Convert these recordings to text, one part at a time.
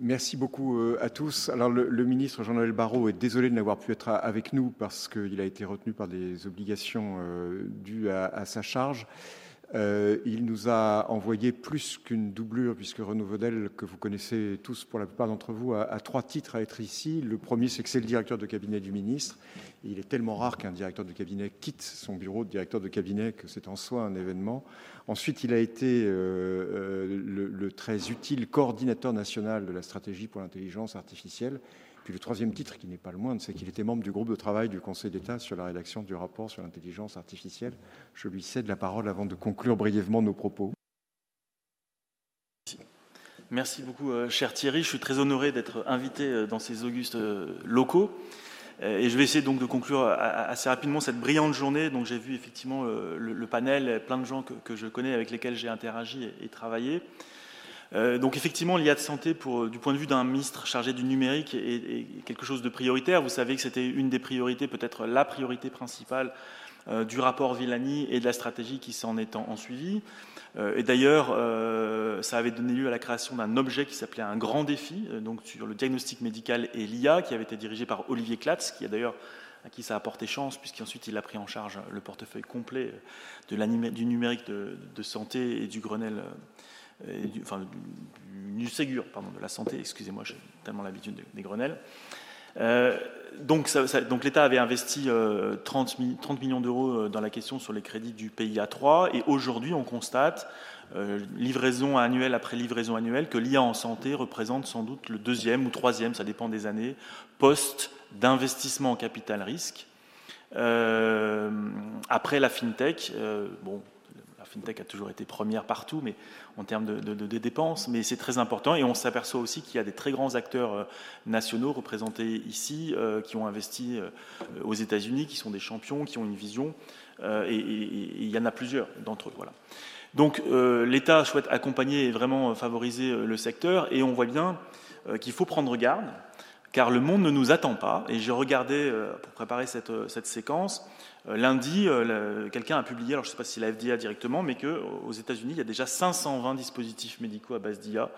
merci beaucoup à tous. Alors le, ministre Jean-Noël Barrot est désolé de n'avoir pu être avec nous parce qu'il a été retenu par des obligations dues à sa charge. Euh, il nous a envoyé plus qu'une doublure, puisque Renaud Vaudel, que vous connaissez tous pour la plupart d'entre vous, a, trois titres à être ici. Le premier, c'est que c'est le directeur de cabinet du ministre. il est tellement rare qu'un directeur de cabinet quitte son bureau de directeur de cabinet que c'est en soi un événement. Ensuite, il a été euh, euh, le très utile coordinateur national de la stratégie pour l'intelligence artificielle. Puis le troisième titre, qui n'est pas le moindre, c'est qu'il était membre du groupe de travail du Conseil d'État sur la rédaction du rapport sur l'intelligence artificielle. Je lui cède la parole avant de conclure brièvement nos propos. Merci beaucoup, euh, cher Thierry. Je suis très honoré d'être invité euh, dans ces augustes euh, locaux. Et je vais essayer donc de conclure assez rapidement cette brillante journée. Donc j'ai vu effectivement le, panel, plein de gens que, je connais, avec lesquels j'ai interagi et travaillé. Euh, donc effectivement, l'IA de santé, pour, du point de vue d'un ministre chargé du numérique, est, quelque chose de prioritaire. Vous savez que c'était une des priorités, peut-être la priorité principale euh, du rapport Villani et de la stratégie qui s'en est en, suivi. Euh, et d'ailleurs, ça avait donné lieu à la création d'un objet qui s'appelait un grand défi, donc sur le diagnostic médical et l'IA, qui avait été dirigé par Olivier Klatz, qui a d'ailleurs à qui ça a porté chance, puisqu'ensuite il a pris en charge le portefeuille complet du numérique de, de, santé et du Grenelle du, enfin, du, Ségur, pardon, de la santé, excusez-moi, j'ai tellement l'habitude des Grenelles. Euh, donc, l'État avait investi 30, euh, 30, millions d'euros euh, dans la question sur les crédits du PIA 3 et aujourd'hui on constate, livraison annuelle après livraison annuelle, que l'IA en santé représente sans doute le deuxième ou troisième, ça dépend des années, poste d'investissement en capital risque. après la FinTech, bon, FinTech a toujours été première partout, mais en termes de, dépenses, mais c'est très important. Et on s'aperçoit aussi qu'il y a des très grands acteurs euh, nationaux représentés ici, euh, qui ont investi euh, aux États-Unis, qui sont des champions, qui ont une vision, et, il y en a plusieurs d'entre eux. Voilà. Donc l'État souhaite accompagner et vraiment favoriser le secteur, et on voit bien qu'il faut prendre garde, car le monde ne nous attend pas. Et j'ai regardé, pour préparer cette, séquence, lundi, euh, quelqu'un a publié, alors je ne sais pas si la FDA directement, mais qu'aux États-Unis, il y a déjà 520 dispositifs médicaux à base d'IA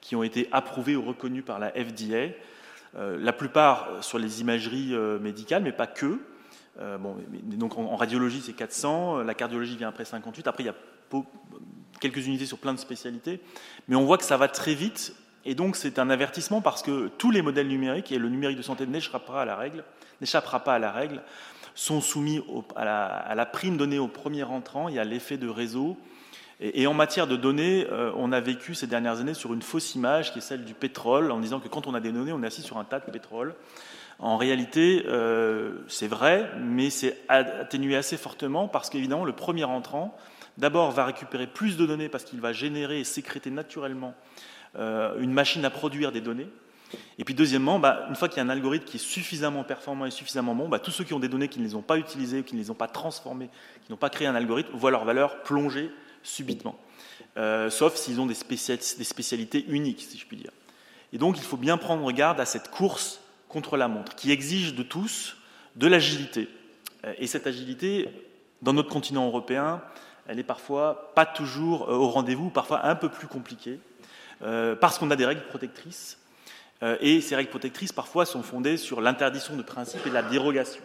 qui ont été approuvés ou reconnus par la FDA. Euh, la plupart sur les imageries médicales, mais pas que. donc en, radiologie, c'est 400, la cardiologie vient après 58. Après, il y a quelques unités sur plein de spécialités, mais on voit que ça va très vite. Et donc, c'est un avertissement parce que tous les modèles numériques, et le numérique de santé n'échappera à la règle, n'échappera pas à la règle, sont soumis à, la, prime donnée au premier entrant, il y a l'effet de réseau. Et, en matière de données, euh, on a vécu ces dernières années sur une fausse image qui est celle du pétrole, en disant que quand on a des données, on est assis sur un tas de pétrole. En réalité, euh, c'est vrai, mais c'est atténué assez fortement parce qu'évidemment, le premier entrant, d'abord, va récupérer plus de données parce qu'il va générer et sécréter naturellement euh, une machine à produire des données. Et puis deuxièmement, bah, une fois qu'il y a un algorithme qui est suffisamment performant et suffisamment bon, bah, tous ceux qui ont des données qui ne les ont pas utilisées, qui ne les ont pas transformées, qui n'ont pas créé un algorithme, voient leur valeur plonger subitement. Euh, sauf s'ils ont des, spécialités uniques, si je puis dire. Et donc il faut bien prendre garde à cette course contre la montre, qui exige de tous de l'agilité. Euh, et cette agilité, dans notre continent européen, elle est parfois pas toujours euh, au rendez-vous, parfois un peu plus compliquée, parce qu'on a des règles protectrices et ces règles protectrices, parfois, sont fondées sur l'interdiction de principe et la dérogation.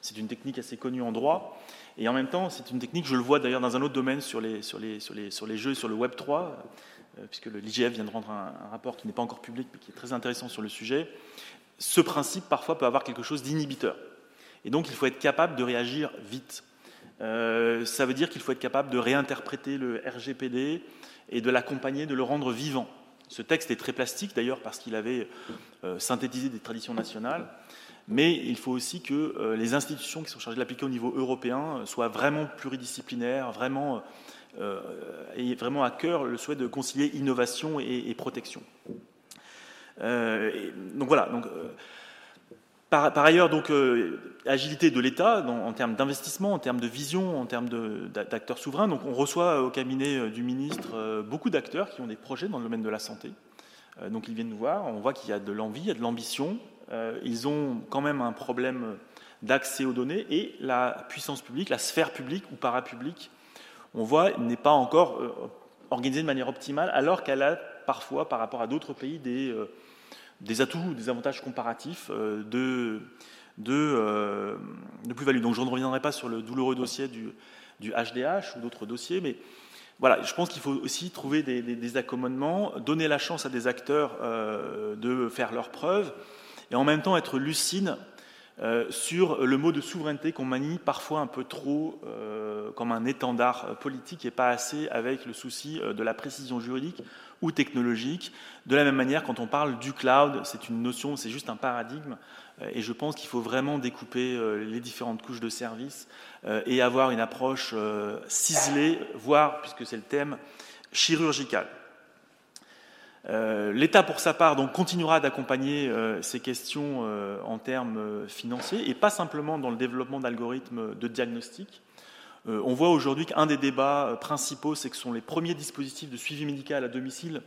C'est une technique assez connue en droit. Et en même temps, c'est une technique, je le vois d'ailleurs dans un autre domaine sur les, sur les, sur les, sur les jeux, sur le Web 3, euh, puisque l'IGF vient de rendre un, rapport qui n'est pas encore public, mais qui est très intéressant sur le sujet. Ce principe, parfois, peut avoir quelque chose d'inhibiteur. Et donc, il faut être capable de réagir vite. Euh, ça veut dire qu'il faut être capable de réinterpréter le RGPD et de l'accompagner, de le rendre vivant. Ce texte est très plastique d'ailleurs parce qu'il avait euh, synthétisé des traditions nationales, mais il faut aussi que euh, les institutions qui sont chargées de l'appliquer au niveau européen euh, soient vraiment pluridisciplinaires, vraiment, aient vraiment à cœur le souhait de concilier innovation et, protection. donc voilà. Par, ailleurs, donc, euh, agilité de l'État en termes d'investissement, en termes de vision, en termes d'acteurs souverains. Donc, on reçoit au cabinet euh, du ministre euh, beaucoup d'acteurs qui ont des projets dans le domaine de la santé. donc, ils viennent nous voir. On voit qu'il y a de l'envie, il y a de l'ambition. ils ont quand même un problème d'accès aux données et la puissance publique, la sphère publique ou parapublique, on voit, n'est pas encore organisée de manière optimale alors qu'elle a parfois par rapport à d'autres pays des, des atouts, des avantages comparatifs de, de, de plus-value. Donc je ne reviendrai pas sur le douloureux dossier du, du HDH ou d'autres dossiers, mais voilà, je pense qu'il faut aussi trouver des, accommodements, donner la chance à des acteurs euh, de faire leurs preuves, et en même temps être lucide euh, sur le mot de souveraineté qu'on manie parfois un peu trop euh, comme un étendard politique et pas assez avec le souci de la précision juridique ou technologique. De la même manière, quand on parle du cloud, c'est une notion, c'est juste un paradigme. Et je pense qu'il faut vraiment découper les différentes couches de services et avoir une approche ciselée, voire, puisque c'est le thème, chirurgicale. L'État, pour sa part, donc, continuera d'accompagner ces questions en termes financiers et pas simplement dans le développement d'algorithmes de diagnostic. on voit aujourd'hui qu'un des débats principaux, c'est que ce sont les premiers dispositifs de suivi médical à domicile,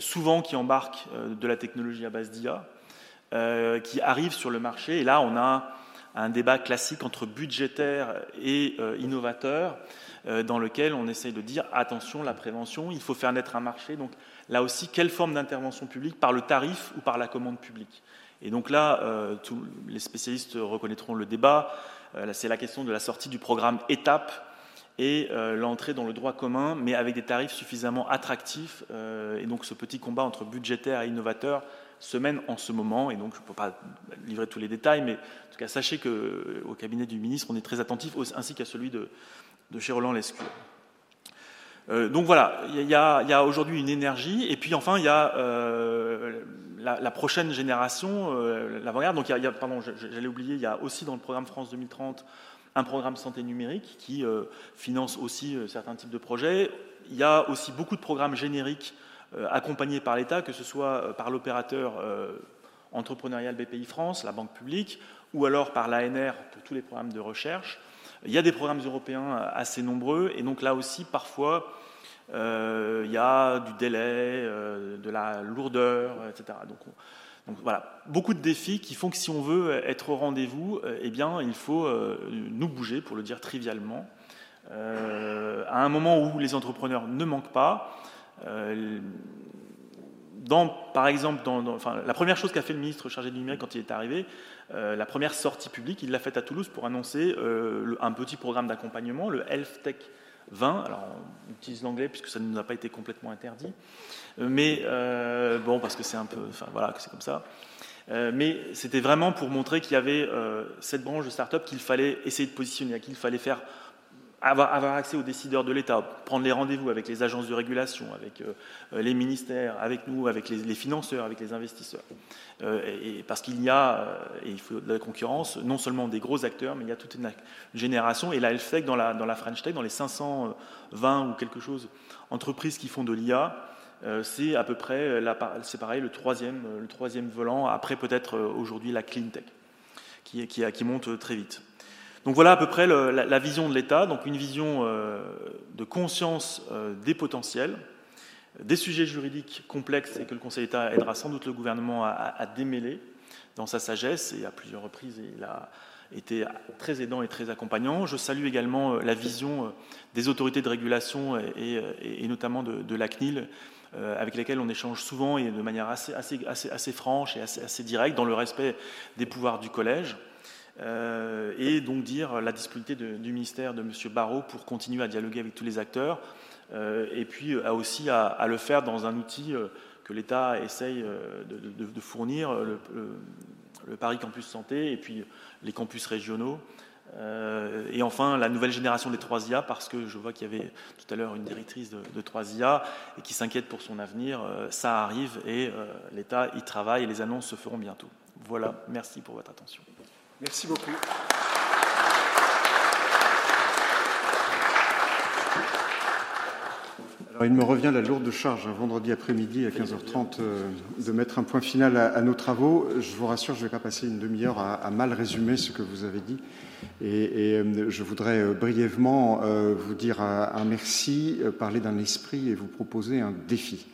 souvent qui embarquent de la technologie à base d'IA. Euh, qui arrivent sur le marché. Et là, on a un débat classique entre budgétaire et euh, innovateur, euh, dans lequel on essaye de dire attention, la prévention, il faut faire naître un marché. Là aussi, quelle forme d'intervention publique, par le tarif ou par la commande publique Et donc là, tous les spécialistes reconnaîtront le débat. C'est la question de la sortie du programme étape et l'entrée dans le droit commun, mais avec des tarifs suffisamment attractifs. et donc ce petit combat entre budgétaire et innovateur semaine en ce moment, et donc je ne peux pas livrer tous les détails, mais en tout cas, sachez qu'au euh, cabinet du ministre, on est très attentif, ainsi qu'à celui de, de chez Roland Lescure. Euh, donc voilà, il y a, aujourd'hui une énergie, et puis enfin, il y a euh, la, prochaine génération, l'avant-garde. Donc, y a, pardon, j'allais oublier, il y a aussi dans le programme France 2030 un programme santé numérique qui finance aussi certains types de projets. Il y a aussi beaucoup de programmes génériques euh, accompagnés par l'État, que ce soit euh, par l'opérateur euh, entrepreneurial BPI France, la banque publique, ou alors par l'ANR pour tous les programmes de recherche. Il y a des programmes européens assez nombreux, et donc là aussi, parfois, il y a du délai, de la lourdeur, etc. Donc, voilà, beaucoup de défis qui font que si on veut être au rendez-vous, eh bien, il faut nous bouger, pour le dire trivialement, à un moment où les entrepreneurs ne manquent pas, euh, par exemple, la première chose qu'a fait le ministre chargé du numérique quand il est arrivé, euh, la première sortie publique, il l'a faite à Toulouse pour annoncer euh, un petit programme d'accompagnement, le Health Tech 20. Alors, on utilise l'anglais puisque ça ne nous a pas été complètement interdit, mais bon, parce que c'est un peu, enfin voilà, c'est comme ça. mais c'était vraiment pour montrer qu'il y avait cette branche de start-up qu'il fallait essayer de positionner, qu'il fallait faire avoir, accès aux décideurs de l'État, prendre les rendez-vous avec les agences de régulation, avec euh, les ministères, avec nous, avec les, financeurs, avec les investisseurs. Euh, et, parce qu'il y a, euh, et il faut de la concurrence, non seulement des gros acteurs, mais il y a toute une génération. Et la Health dans la, French Tech, dans les 520 ou quelque chose entreprises qui font de l'IA, c'est à peu près, c'est pareil, le troisième, volant, après peut-être aujourd'hui la Clean Tech, qui monte très vite. Donc voilà à peu près la, vision de l'État, donc une vision euh, de conscience euh, des potentiels, des sujets juridiques complexes et que le Conseil d'État aidera sans doute le gouvernement à, démêler dans sa sagesse et à plusieurs reprises il a été très aidant et très accompagnant. Je salue également euh, la vision des autorités de régulation et, notamment de, la CNIL avec lesquelles on échange souvent et de manière assez, franche et assez directe dans le respect des pouvoirs du collège. Euh, et donc dire la disponibilité du ministère de M. Barrot pour continuer à dialoguer avec tous les acteurs, euh, et puis aussi à, le faire dans un outil euh, que l'État essaye de, fournir, le, Paris Campus Santé, et puis les campus régionaux. et enfin, la nouvelle génération des 3IA, parce que je vois qu'il y avait tout à l'heure une directrice de, de 3IA et qui s'inquiète pour son avenir. ça arrive et l'État y travaille et les annonces se feront bientôt. Voilà, merci pour votre attention. Merci beaucoup. Alors, il me revient la lourde charge un vendredi après-midi à 15h30 euh, de mettre un point final à, nos travaux. Je vous rassure, je ne vais pas passer une demi-heure à, mal résumer ce que vous avez dit. Et, euh, je voudrais euh, brièvement vous dire un merci, parler d'un esprit et vous proposer un défi.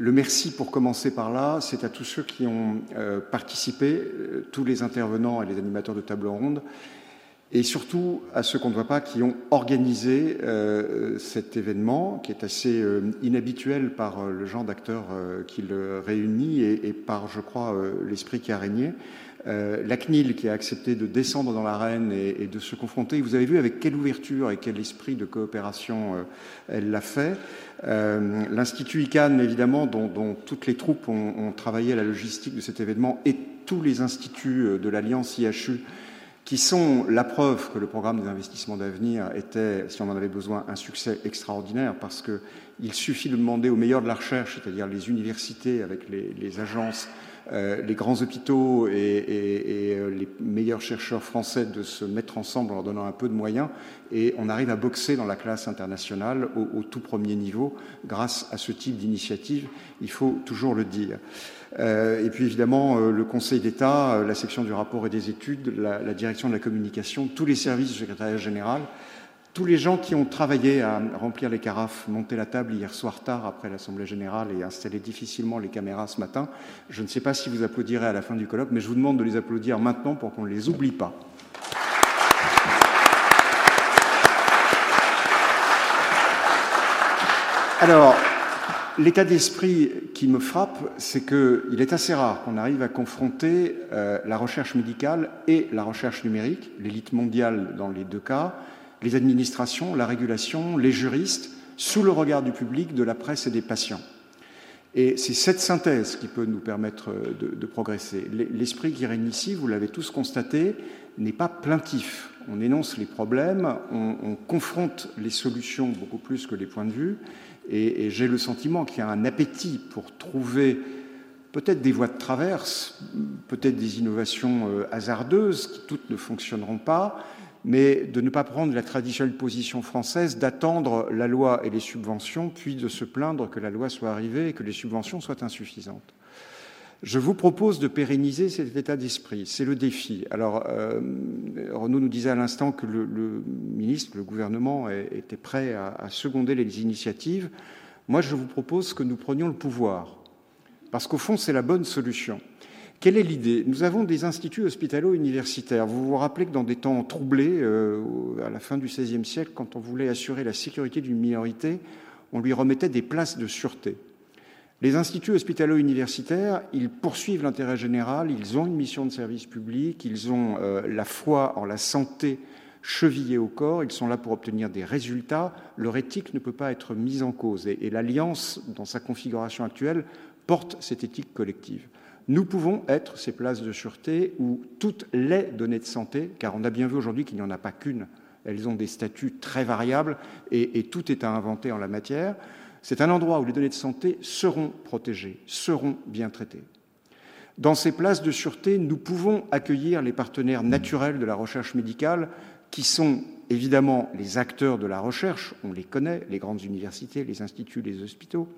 Le merci, pour commencer par là, c'est à tous ceux qui ont euh, participé, euh, tous les intervenants et les animateurs de table ronde, et surtout à ceux qu'on ne voit pas qui ont organisé euh, cet événement qui est assez inhabituel par le genre d'acteurs qui le réunit et, par, je crois, l'esprit qui a régné. La CNIL qui a accepté de descendre dans l'arène et, de se confronter. Vous avez vu avec quelle ouverture et quel esprit de coopération elle l'a fait. L'Institut ICANN, évidemment, dont, toutes les troupes ont, travaillé à la logistique de cet événement et tous les instituts de l'Alliance IHU qui sont la preuve que le programme des investissements d'avenir était, si on en avait besoin, un succès extraordinaire, parce qu'il suffit de demander aux meilleurs de la recherche, c'est-à-dire les universités avec les, agences, euh, les grands hôpitaux et, euh, les meilleurs chercheurs français de se mettre ensemble en leur donnant un peu de moyens, et on arrive à boxer dans la classe internationale au, tout premier niveau grâce à ce type d'initiative, il faut toujours le dire. Euh, et puis évidemment, euh, le Conseil d'État, euh, la section du rapport et des études, la, direction de la communication, tous les services du secrétariat général, tous les gens qui ont travaillé à remplir les carafes, monter la table hier soir tard après l'Assemblée générale et installer difficilement les caméras ce matin. Je ne sais pas si vous applaudirez à la fin du colloque, mais je vous demande de les applaudir maintenant pour qu'on ne les oublie pas. Alors, L'état d'esprit qui me frappe, c'est qu'il est assez rare qu'on arrive à confronter euh, la recherche médicale et la recherche numérique, l'élite mondiale dans les deux cas, les administrations, la régulation, les juristes, sous le regard du public, de la presse et des patients. Et c'est cette synthèse qui peut nous permettre de, progresser. L'esprit qui règne ici, vous l'avez tous constaté, n'est pas plaintif. On énonce les problèmes, on, on confronte les solutions beaucoup plus que les points de vue, et, j'ai le sentiment qu'il y a un appétit pour trouver peut-être des voies de traverse, peut-être des innovations euh, hasardeuses qui toutes ne fonctionneront pas, mais de ne pas prendre la traditionnelle position française d'attendre la loi et les subventions, puis de se plaindre que la loi soit arrivée et que les subventions soient insuffisantes. Je vous propose de pérenniser cet état d'esprit. C'est le défi. Alors, euh, Renaud nous disait à l'instant que le, ministre, le gouvernement était prêt à, seconder les initiatives. Moi, je vous propose que nous prenions le pouvoir, parce qu'au fond, c'est la bonne solution. Quelle est l'idée? Nous avons des instituts hospitalo-universitaires. Vous vous rappelez que dans des temps troublés, euh, à la fin du XVIe siècle, quand on voulait assurer la sécurité d'une minorité, on lui remettait des places de sûreté. Les instituts hospitalo-universitaires, ils poursuivent l'intérêt général, ils ont une mission de service public, ils ont euh, la foi en la santé chevillée au corps, ils sont là pour obtenir des résultats, leur éthique ne peut pas être mise en cause. Et, l'Alliance, dans sa configuration actuelle, porte cette éthique collective. Nous pouvons être ces places de sûreté où toutes les données de santé, car on a bien vu aujourd'hui qu'il n'y en a pas qu'une, elles ont des statuts très variables et tout est à inventer en la matière, c'est un endroit où les données de santé seront protégées, seront bien traitées. Dans ces places de sûreté, nous pouvons accueillir les partenaires naturels de la recherche médicale, qui sont évidemment les acteurs de la recherche, on les connaît, les grandes universités, les instituts, les hôpitaux,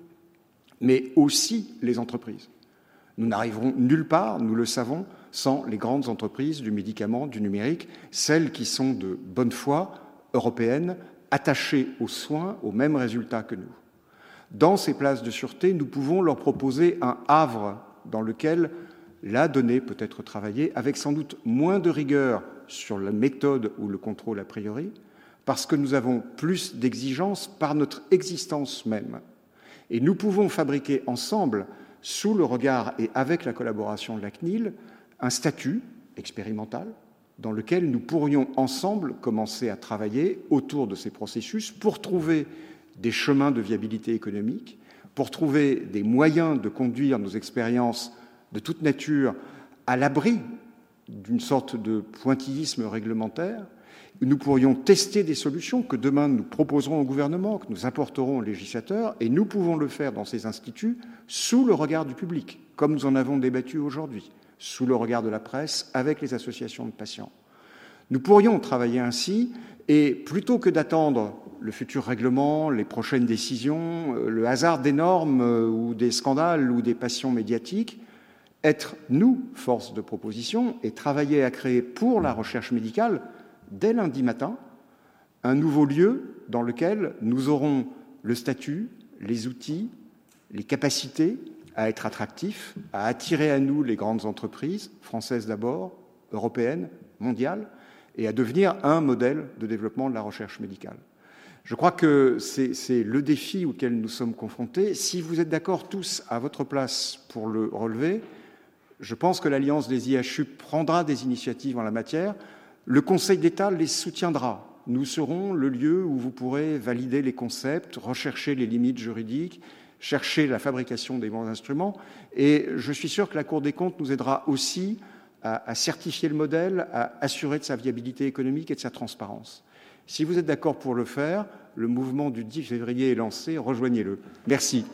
mais aussi les entreprises. Nous n'arriverons nulle part, nous le savons, sans les grandes entreprises du médicament, du numérique, celles qui sont de bonne foi, européennes, attachées aux soins, aux mêmes résultats que nous dans ces places de sûreté, nous pouvons leur proposer un havre dans lequel la donnée peut être travaillée avec sans doute moins de rigueur sur la méthode ou le contrôle a priori, parce que nous avons plus d'exigences par notre existence même. Et nous pouvons fabriquer ensemble, sous le regard et avec la collaboration de la CNIL, un statut expérimental dans lequel nous pourrions ensemble commencer à travailler autour de ces processus pour trouver des chemins de viabilité économique, pour trouver des moyens de conduire nos expériences de toute nature à l'abri d'une sorte de pointillisme réglementaire, nous pourrions tester des solutions que demain nous proposerons au gouvernement, que nous apporterons aux législateurs, et nous pouvons le faire dans ces instituts sous le regard du public, comme nous en avons débattu aujourd'hui, sous le regard de la presse, avec les associations de patients. Nous pourrions travailler ainsi, et plutôt que d'attendre le futur règlement, les prochaines décisions, euh, le hasard des normes euh, ou des scandales ou des passions médiatiques, être, nous, force de proposition, et travailler à créer pour la recherche médicale, dès lundi matin, un nouveau lieu dans lequel nous aurons le statut, les outils, les capacités à être attractifs, à attirer à nous les grandes entreprises, françaises d'abord, européennes, mondiales, et à devenir un modèle de développement de la recherche médicale. Je crois que c'est le défi auquel nous sommes confrontés. Si vous êtes d'accord tous à votre place pour le relever, je pense que l'Alliance des IHU prendra des initiatives en la matière. Le Conseil d'État les soutiendra. Nous serons le lieu où vous pourrez valider les concepts, rechercher les limites juridiques, chercher la fabrication des bons instruments. Et je suis sûr que la Cour des comptes nous aidera aussi à, certifier le modèle, à assurer de sa viabilité économique et de sa transparence. Si vous êtes d'accord pour le faire, le mouvement du 10 février est lancé, rejoignez-le. Merci.